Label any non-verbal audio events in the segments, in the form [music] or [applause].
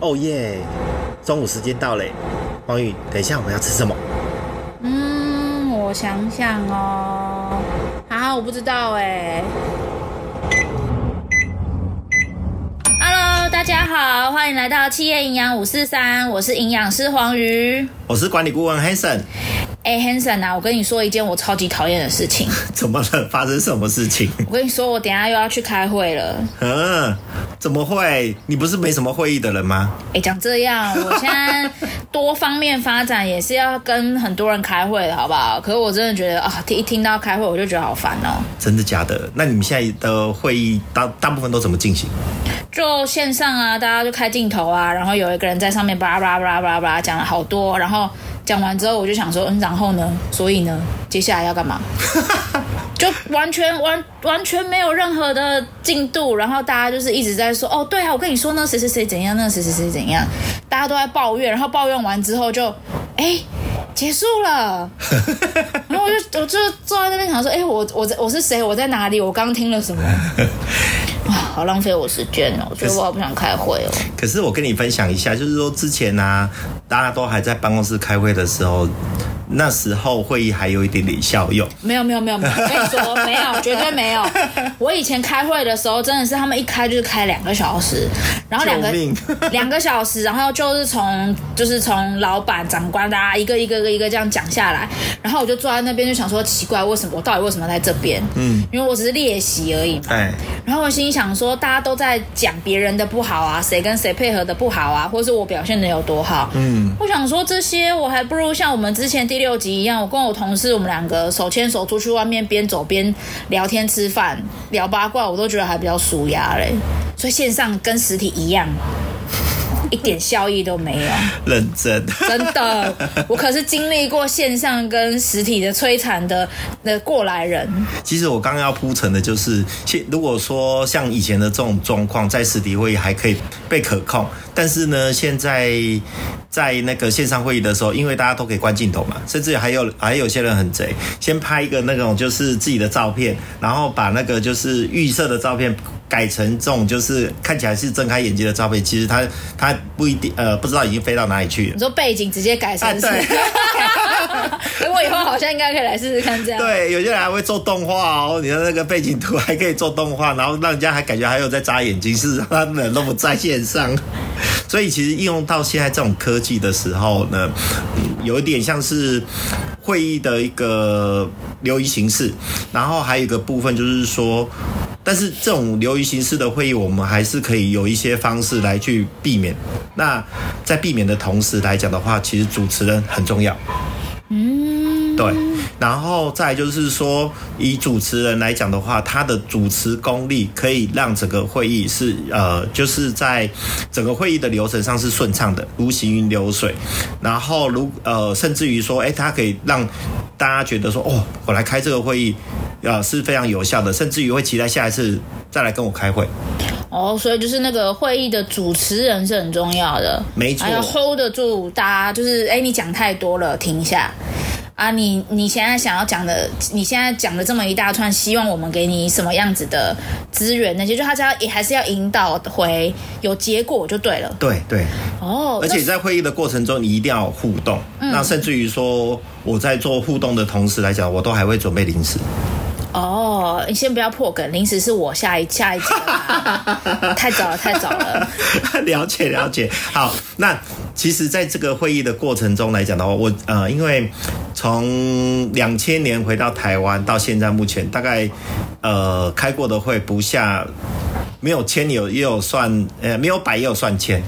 哦耶！中午时间到嘞，黄宇，等一下我们要吃什么？嗯，我想想哦，啊，我不知道哎。Hello，大家好，欢迎来到企业营养五四三，我是营养师黄鱼，我是管理顾问 Hanson。哎、欸、，Hanson 啊，我跟你说一件我超级讨厌的事情。[laughs] 怎么了？发生什么事情？[laughs] 我跟你说，我等下又要去开会了。嗯，怎么会？你不是没什么会议的人吗？哎、欸，讲这样，我现在 [laughs] 多方面发展也是要跟很多人开会的，好不好？可是我真的觉得啊，一听到开会我就觉得好烦哦。真的假的？那你们现在的会议大大部分都怎么进行？就线上啊，大家就开镜头啊，然后有一个人在上面巴拉巴拉巴拉巴拉巴拉讲了好多，然后。讲完之后，我就想说，嗯，然后呢？所以呢，接下来要干嘛？[laughs] 就完全完完全没有任何的进度，然后大家就是一直在说，哦，对啊，我跟你说那，谁谁谁怎样，那谁谁谁怎样，大家都在抱怨，然后抱怨完之后就，哎，结束了。[laughs] 然后我就我就坐在那边想说，哎，我我我是谁？我在哪里？我刚听了什么？哇，好浪费我时间哦！我觉得我好不想开会哦。可是我跟你分享一下，就是说之前呢、啊，大家都还在办公室开会的时候。那时候会议还有一点点效用，没有没有没有没有，我跟你说 [laughs] 没有，绝对没有。我以前开会的时候，真的是他们一开就是开两个小时，然后两个两个小时，然后就是从就是从老板长官大家一个一个一个一个这样讲下来，然后我就坐在那边就想说奇怪，为什么我到底为什么在这边？嗯，因为我只是练习而已嘛。哎，然后我心想说，大家都在讲别人的不好啊，谁跟谁配合的不好啊，或是我表现的有多好。嗯，我想说这些，我还不如像我们之前。第六集一样，我跟我同事，我们两个手牵手出去外面边走边聊天吃饭聊八卦，我都觉得还比较舒压嘞。所以线上跟实体一样。一点效益都没有，认真，真的，[laughs] 我可是经历过线上跟实体的摧残的的过来人。其实我刚刚要铺陈的就是，现如果说像以前的这种状况，在实体会议还可以被可控，但是呢，现在在那个线上会议的时候，因为大家都可以关镜头嘛，甚至还有还有些人很贼，先拍一个那种就是自己的照片，然后把那个就是预设的照片。改成这种就是看起来是睁开眼睛的照片，其实他他不一定呃不知道已经飞到哪里去了。你说背景直接改成是？对。[laughs] 我以后好像应该可以来试试看这样。对，有些人还会做动画哦，你的那个背景图还可以做动画，然后让人家还感觉还有在眨眼睛，是他们都不在线上。[laughs] 所以其实应用到现在这种科技的时候呢，有一点像是会议的一个流于形式，然后还有一个部分就是说。但是这种流于形式的会议，我们还是可以有一些方式来去避免。那在避免的同时来讲的话，其实主持人很重要。嗯，对。然后再就是说，以主持人来讲的话，他的主持功力可以让整个会议是呃，就是在整个会议的流程上是顺畅的，如行云流水。然后如呃，甚至于说，哎，他可以让大家觉得说，哦，我来开这个会议。啊，是非常有效的，甚至于会期待下一次再来跟我开会。哦，所以就是那个会议的主持人是很重要的，没错，还要 hold 得住大家。就是，哎，你讲太多了，停一下。啊，你你现在想要讲的，你现在讲的这么一大串，希望我们给你什么样子的资源？那些就他只要也还是要引导回有结果就对了。对对。哦，而且在会议的过程中，你一定要互动。嗯。那甚至于说，我在做互动的同时来讲，我都还会准备零食。哦，你先不要破梗，零食是我下一下一集，[laughs] 太早了，太早了。[laughs] 了解了解，好，那其实，在这个会议的过程中来讲的话，我呃，因为从两千年回到台湾到现在，目前大概呃开过的会不下没有千有也有算呃没有百也有算千。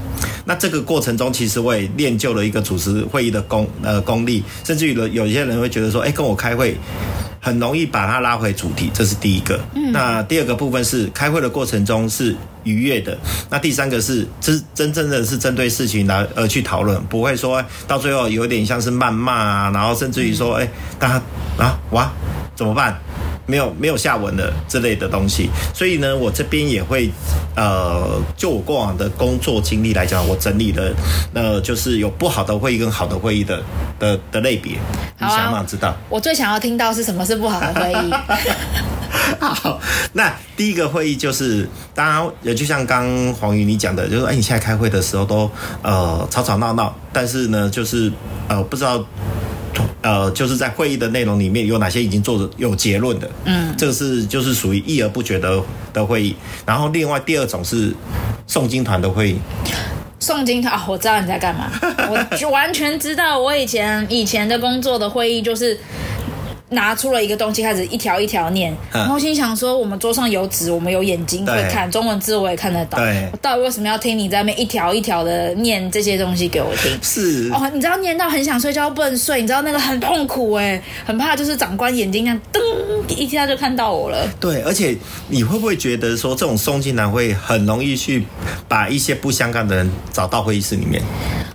那这个过程中，其实我也练就了一个主持会议的功呃功力，甚至于有有些人会觉得说，哎，跟我开会。很容易把它拉回主题，这是第一个。嗯。那第二个部分是开会的过程中是愉悦的。那第三个是真真正的是针对事情来而去讨论，不会说到最后有点像是谩骂啊，然后甚至于说，哎，大家啊哇怎么办？没有没有下文的之类的东西，所以呢，我这边也会，呃，就我过往的工作经历来讲，我整理了，呃，就是有不好的会议跟好的会议的的的类别，你想不想知道？我最想要听到是什么是不好的会议。[laughs] 好，那第一个会议就是，当然也就像刚黄宇你讲的，就是哎，你现在开会的时候都呃吵吵闹闹，但是呢，就是呃不知道呃就是在会议的内容里面有哪些已经做的有结论的，嗯，这个是就是属于议而不决的的会议。然后另外第二种是诵经团的会议。诵经团啊，我知道你在干嘛，我就完全知道，我以前以前的工作的会议就是。拿出了一个东西，开始一条一条念，然后心想说：“我们桌上有纸，我们有眼睛会看中文字，我也看得到。我到底为什么要听你在那边一条一条的念这些东西给我听？是哦，你知道念到很想睡觉不能睡，你知道那个很痛苦哎，很怕就是长官眼睛这样噔一下就看到我了。对，而且你会不会觉得说这种诵经团会很容易去把一些不相干的人找到会议室里面？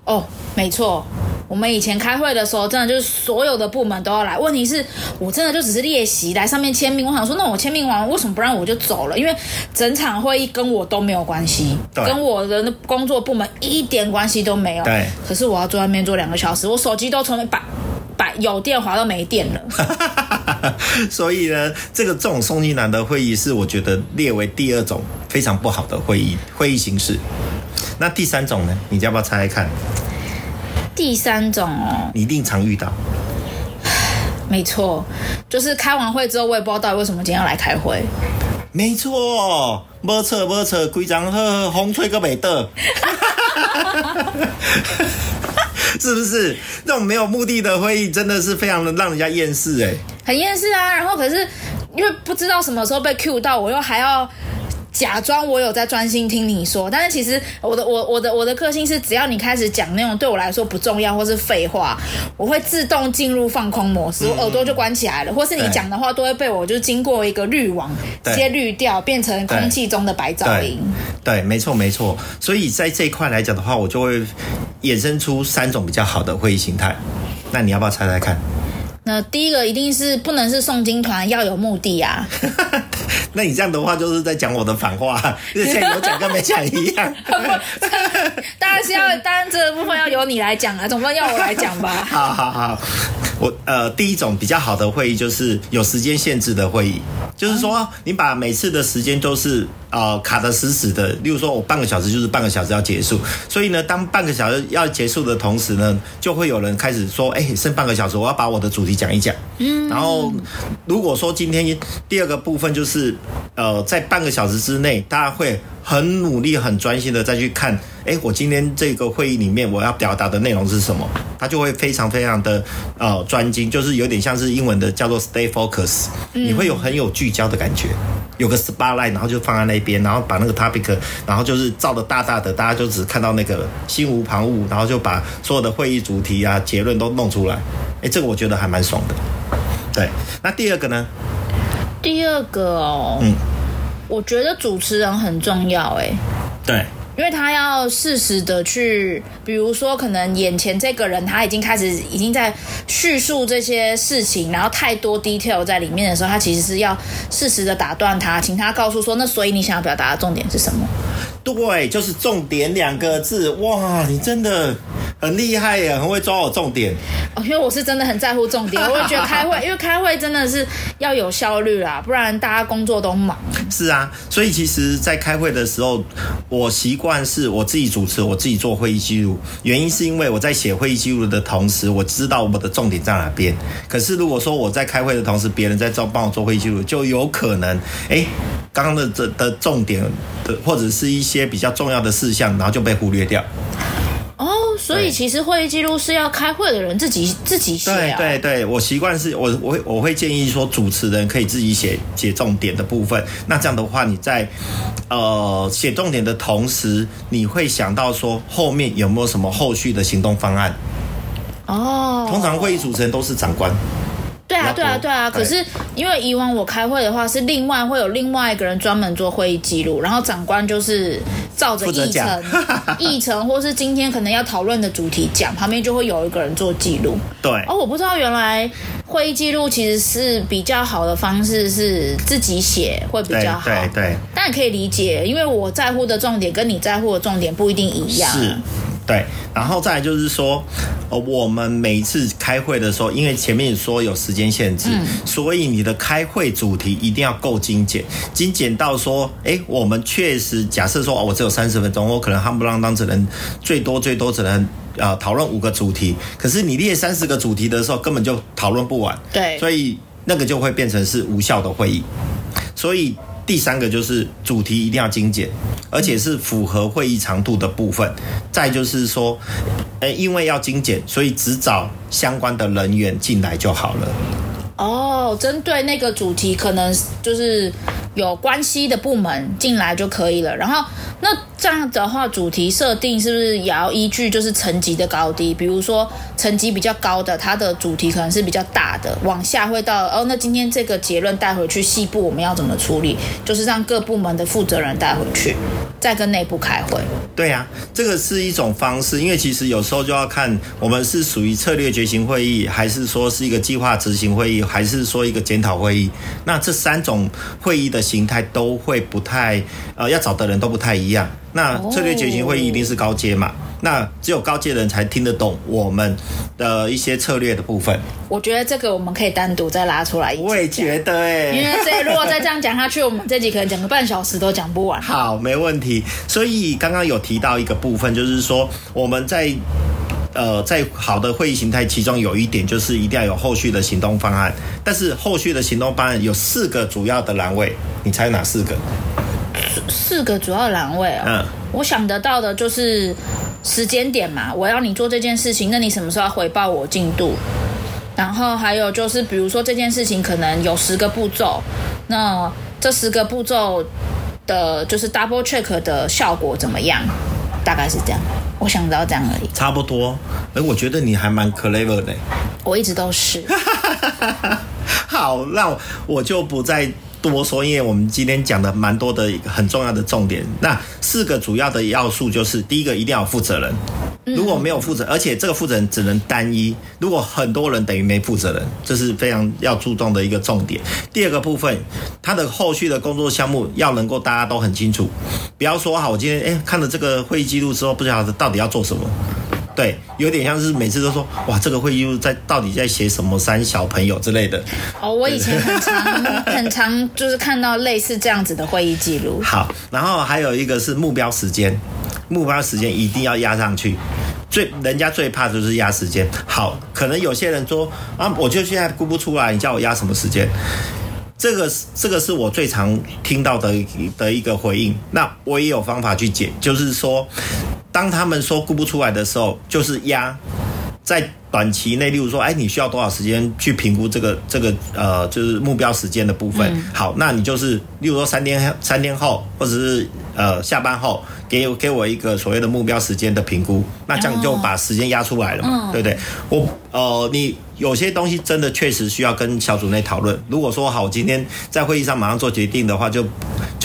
哦，没错。我们以前开会的时候，真的就是所有的部门都要来。问题是我真的就只是列席来上面签名。我想说，那我签名完，为什么不让我就走了？因为整场会议跟我都没有关系，跟我的工作部门一点关系都没有。对。可是我要坐外面坐两个小时，我手机都从把把有电滑到没电了。[laughs] 所以呢，这个这种诵经团的会议是我觉得列为第二种非常不好的会议会议形式。那第三种呢？你要不要猜猜看？第三种哦，你一定常遇到。[sighs] 没错，就是开完会之后，我也不知道到底为什么今天要来开会。没错，没错没错，规章呵，风吹个没得，[laughs] 是不是？这种没有目的的会议，真的是非常的让人家厌世哎。很厌世啊，然后可是因为不知道什么时候被 cue 到，我又还要。假装我有在专心听你说，但是其实我的我我的我的个性是，只要你开始讲那种对我来说不重要或是废话，我会自动进入放空模式，我耳朵就关起来了，或是你讲的话都会被我就经过一个滤网直接滤掉，变成空气中的白噪音。对，没错没错。所以在这一块来讲的话，我就会衍生出三种比较好的会议形态。那你要不要猜猜看？那第一个一定是不能是诵经团，要有目的啊。[laughs] 那你这样的话就是在讲我的反话，就是像有讲跟没讲一样。[laughs] 当然是要，当然这个部分要由你来讲啊，总不能要我来讲吧？好 [laughs] 好好，我呃，第一种比较好的会议就是有时间限制的会议，就是说你把每次的时间都是呃卡得死死的，例如说我半个小时就是半个小时要结束，所以呢，当半个小时要结束的同时呢，就会有人开始说，哎，剩半个小时，我要把我的主题讲一讲。嗯，然后如果说今天第二个部分就是。呃，在半个小时之内，大家会很努力、很专心的再去看。哎，我今天这个会议里面我要表达的内容是什么？他就会非常非常的呃专精，就是有点像是英文的叫做 stay focus。你会有很有聚焦的感觉，有个 spotlight，然后就放在那边，然后把那个 topic，然后就是照的大大的，大家就只看到那个心无旁骛，然后就把所有的会议主题啊、结论都弄出来。哎，这个我觉得还蛮爽的。对，那第二个呢？第二个哦，嗯，我觉得主持人很重要，哎，对，因为他要适时的去，比如说，可能眼前这个人他已经开始已经在叙述这些事情，然后太多 detail 在里面的时候，他其实是要适时的打断他，请他告诉说，那所以你想要表达的重点是什么？对，就是重点两个字。哇，你真的很厉害耶，很会抓我重点。哦，因为我是真的很在乎重点，[laughs] 我会觉得开会，因为开会真的是要有效率啦，不然大家工作都忙。是啊，所以其实，在开会的时候，我习惯是我自己主持，我自己做会议记录。原因是因为我在写会议记录的同时，我知道我的重点在哪边。可是如果说我在开会的同时，别人在做帮我做会议记录，就有可能，哎，刚刚的这的重点的或者是一。些比较重要的事项，然后就被忽略掉。哦，所以其实会议记录是要开会的人自己自己写啊。对对对，我习惯是我我会我会建议说，主持人可以自己写写重点的部分。那这样的话，你在呃写重点的同时，你会想到说后面有没有什么后续的行动方案？哦，通常会议主持人都是长官。对啊，对啊，对啊。可是因为以往我开会的话，是另外会有另外一个人专门做会议记录，然后长官就是照着议程、[laughs] 议程或是今天可能要讨论的主题讲，旁边就会有一个人做记录。对。哦，我不知道原来会议记录其实是比较好的方式，是自己写会比较好。对对。但也可以理解，因为我在乎的重点跟你在乎的重点不一定一样。是。对，然后再来就是说，呃，我们每一次开会的时候，因为前面说有时间限制，嗯、所以你的开会主题一定要够精简，精简到说，哎，我们确实假设说，哦，我只有三十分钟，我可能夯不啷当只能最多最多只能啊讨论五个主题，可是你列三十个主题的时候，根本就讨论不完，对，所以那个就会变成是无效的会议，所以。第三个就是主题一定要精简，而且是符合会议长度的部分。再就是说，呃，因为要精简，所以只找相关的人员进来就好了。哦，针对那个主题，可能就是有关系的部门进来就可以了。然后，那这样的话，主题设定是不是也要依据就是层级的高低？比如说层级比较高的，它的主题可能是比较大的，往下会到哦。那今天这个结论带回去细部我们要怎么处理？就是让各部门的负责人带回去，再跟内部开会。对呀、啊，这个是一种方式，因为其实有时候就要看我们是属于策略决行会议，还是说是一个计划执行会议。还是说一个检讨会议，那这三种会议的形态都会不太，呃，要找的人都不太一样。那策略决行会议一定是高阶嘛？那只有高阶的人才听得懂我们的一些策略的部分。我觉得这个我们可以单独再拉出来一。我也觉得哎，因为这如果再这样讲下去，我们这集可能讲个半小时都讲不完。好，没问题。所以刚刚有提到一个部分，就是说我们在。呃，在好的会议形态，其中有一点就是一定要有后续的行动方案。但是后续的行动方案有四个主要的栏位，你猜哪四个？四个主要栏位哦。嗯，我想得到的就是时间点嘛，我要你做这件事情，那你什么时候要回报我进度？然后还有就是，比如说这件事情可能有十个步骤，那这十个步骤的就是 double check 的效果怎么样？大概是这样。我想到这样而已，差不多。哎，我觉得你还蛮 clever 的。我一直都是。[laughs] 好，那我就不再多说，因为我们今天讲的蛮多的一个很重要的重点。那四个主要的要素就是，第一个一定要有负责人。如果没有负责，而且这个负责人只能单一。如果很多人等于没负责人，这是非常要注重的一个重点。第二个部分，他的后续的工作项目要能够大家都很清楚，不要说好，我今天哎看了这个会议记录之后，不晓得到底要做什么。对，有点像是每次都说哇，这个会议在到底在写什么三小朋友之类的。哦，我以前很常很常就是看到类似这样子的会议记录。好，然后还有一个是目标时间。目标时间一定要压上去，最人家最怕就是压时间。好，可能有些人说啊，我就现在估不出来，你叫我压什么时间？这个是这个是我最常听到的的一个回应。那我也有方法去解，就是说，当他们说估不出来的时候，就是压在短期内，例如说，哎，你需要多少时间去评估这个这个呃，就是目标时间的部分。好，那你就是例如说三天三天后，或者是呃下班后。给给我一个所谓的目标时间的评估，那这样你就把时间压出来了嘛，对不对？我呃，你有些东西真的确实需要跟小组内讨论。如果说好，我今天在会议上马上做决定的话，就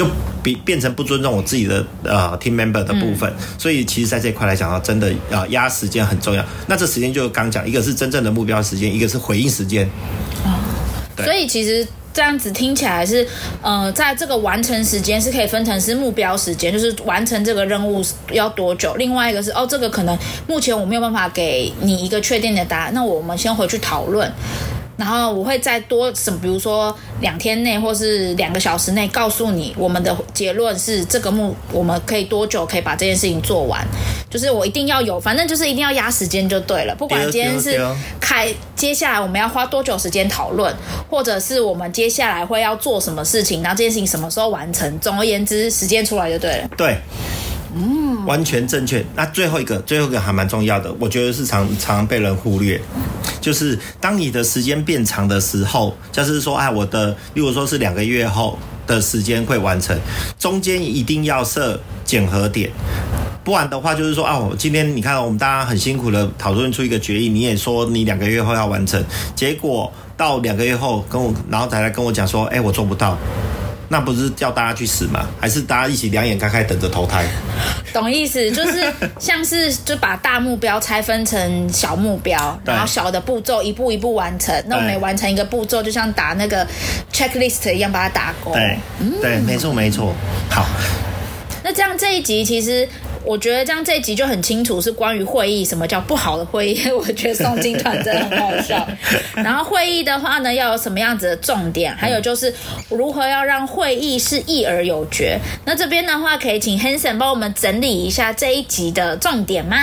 就比变成不尊重我自己的呃 team member 的部分。所以其实在这一块来讲啊，真的啊压时间很重要。那这时间就刚讲，一个是真正的目标时间，一个是回应时间。对，所以其实。这样子听起来是，呃，在这个完成时间是可以分成是目标时间，就是完成这个任务要多久。另外一个是，哦，这个可能目前我没有办法给你一个确定的答案，那我们先回去讨论。然后我会再多什么，比如说两天内或是两个小时内告诉你，我们的结论是这个目，我们可以多久可以把这件事情做完？就是我一定要有，反正就是一定要压时间就对了。不管今天是开，接下来我们要花多久时间讨论，或者是我们接下来会要做什么事情，然后这件事情什么时候完成？总而言之，时间出来就对了。对。嗯，完全正确。那最后一个，最后一个还蛮重要的，我觉得是常常被人忽略，就是当你的时间变长的时候，就是说，哎，我的，例如说是两个月后的时间会完成，中间一定要设检核点，不然的话，就是说，啊，今天你看，我们大家很辛苦的讨论出一个决议，你也说你两个月后要完成，结果到两个月后跟我，然后才来跟我讲说，哎，我做不到。那不是叫大家去死吗？还是大家一起两眼开开等着投胎？懂意思，就是像是就把大目标拆分成小目标，然后小的步骤一步一步完成。那我们每完成一个步骤，就像打那个 checklist 一样，把它打勾。对，对，没错，没错。好，那这样这一集其实。我觉得这样这一集就很清楚，是关于会议，什么叫不好的会议？[laughs] 我觉得送金团真的很好笑。[laughs] 然后会议的话呢，要有什么样子的重点？还有就是如何要让会议是议而有决？那这边的话，可以请 Hanson 帮我们整理一下这一集的重点吗？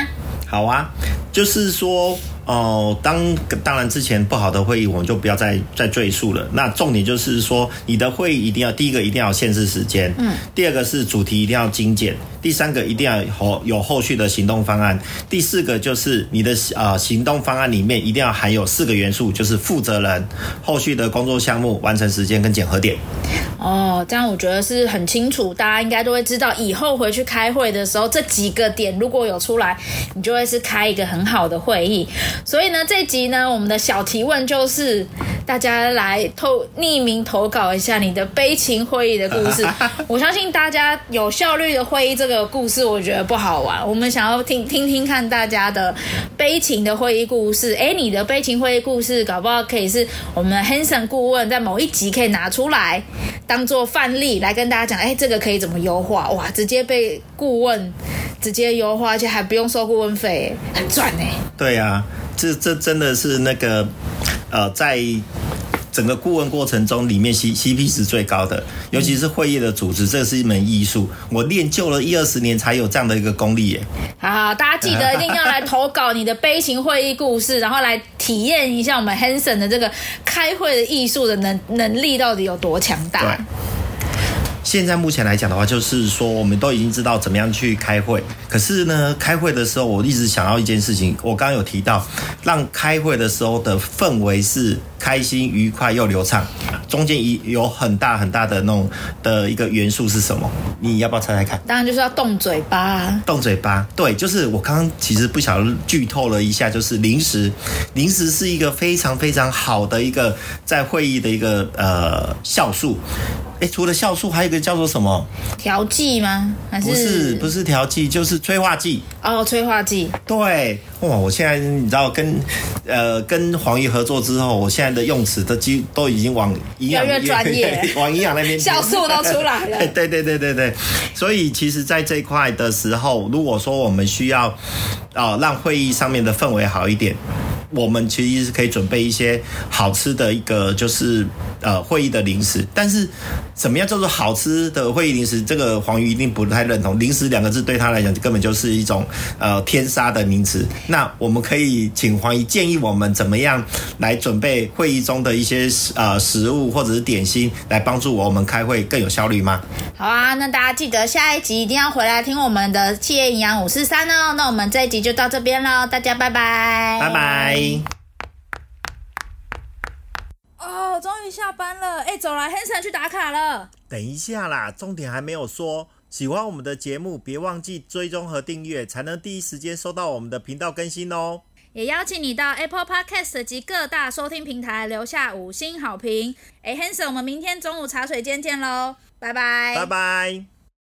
好啊，就是说。哦，当当然之前不好的会议，我们就不要再再赘述了。那重点就是说，你的会议一定要第一个一定要限制时间，嗯，第二个是主题一定要精简，第三个一定要有有后续的行动方案，第四个就是你的呃行动方案里面一定要含有四个元素，就是负责人、后续的工作项目、完成时间跟检核点。哦，这样我觉得是很清楚，大家应该都会知道，以后回去开会的时候，这几个点如果有出来，你就会是开一个很好的会议。所以呢，这集呢，我们的小提问就是，大家来投匿名投稿一下你的悲情会议的故事。[laughs] 我相信大家有效率的会议这个故事，我觉得不好玩。我们想要听听听看大家的悲情的会议故事。哎，你的悲情会议故事，搞不好可以是我们 Hanson 顾问在某一集可以拿出来当做范例来跟大家讲。哎，这个可以怎么优化？哇，直接被顾问直接优化，而且还不用收顾问费，很赚哎。对呀、啊。这这真的是那个，呃，在整个顾问过程中，里面 C C P 值最高的，尤其是会议的组织，这是一门艺术。我练就了一二十年，才有这样的一个功力耶。好，好，大家记得一定要来投稿你的悲情会议故事，然后来体验一下我们 Hanson 的这个开会的艺术的能能力到底有多强大。对。现在目前来讲的话，就是说我们都已经知道怎么样去开会。可是呢，开会的时候，我一直想要一件事情。我刚刚有提到，让开会的时候的氛围是开心、愉快又流畅。中间一有很大很大的那种的一个元素是什么？你要不要猜猜看？当然就是要动嘴巴。动嘴巴，对，就是我刚刚其实不小心剧透了一下，就是零食。零食是一个非常非常好的一个在会议的一个呃酵素。哎，除了酵素，还有一个叫做什么？调剂吗？还是不是？不是调剂，就是催化剂。哦，催化剂。对，哇！我现在你知道跟呃跟黄鱼合作之后，我现在的用词都几都已经往营养越专业，[laughs] 往营养那边，[laughs] 酵素都出来了。[laughs] 对对对对对，所以其实，在这一块的时候，如果说我们需要啊、呃、让会议上面的氛围好一点。我们其实是可以准备一些好吃的一个，就是呃会议的零食。但是，怎么样叫做好吃的会议零食？这个黄鱼一定不太认同。零食两个字对他来讲，根本就是一种呃天杀的名词。那我们可以请黄鱼建议我们怎么样来准备会议中的一些呃食物或者是点心，来帮助我们开会更有效率吗？好啊，那大家记得下一集一定要回来听我们的企业营养五四三哦。那我们这一集就到这边喽，大家拜拜，拜拜。哦，终于下班了！哎，走了，Hanson 去打卡了。等一下啦，重点还没有说。喜欢我们的节目，别忘记追踪和订阅，才能第一时间收到我们的频道更新哦。也邀请你到 Apple Podcast 及各大收听平台留下五星好评。哎，Hanson，我们明天中午茶水间见喽，拜拜，拜拜。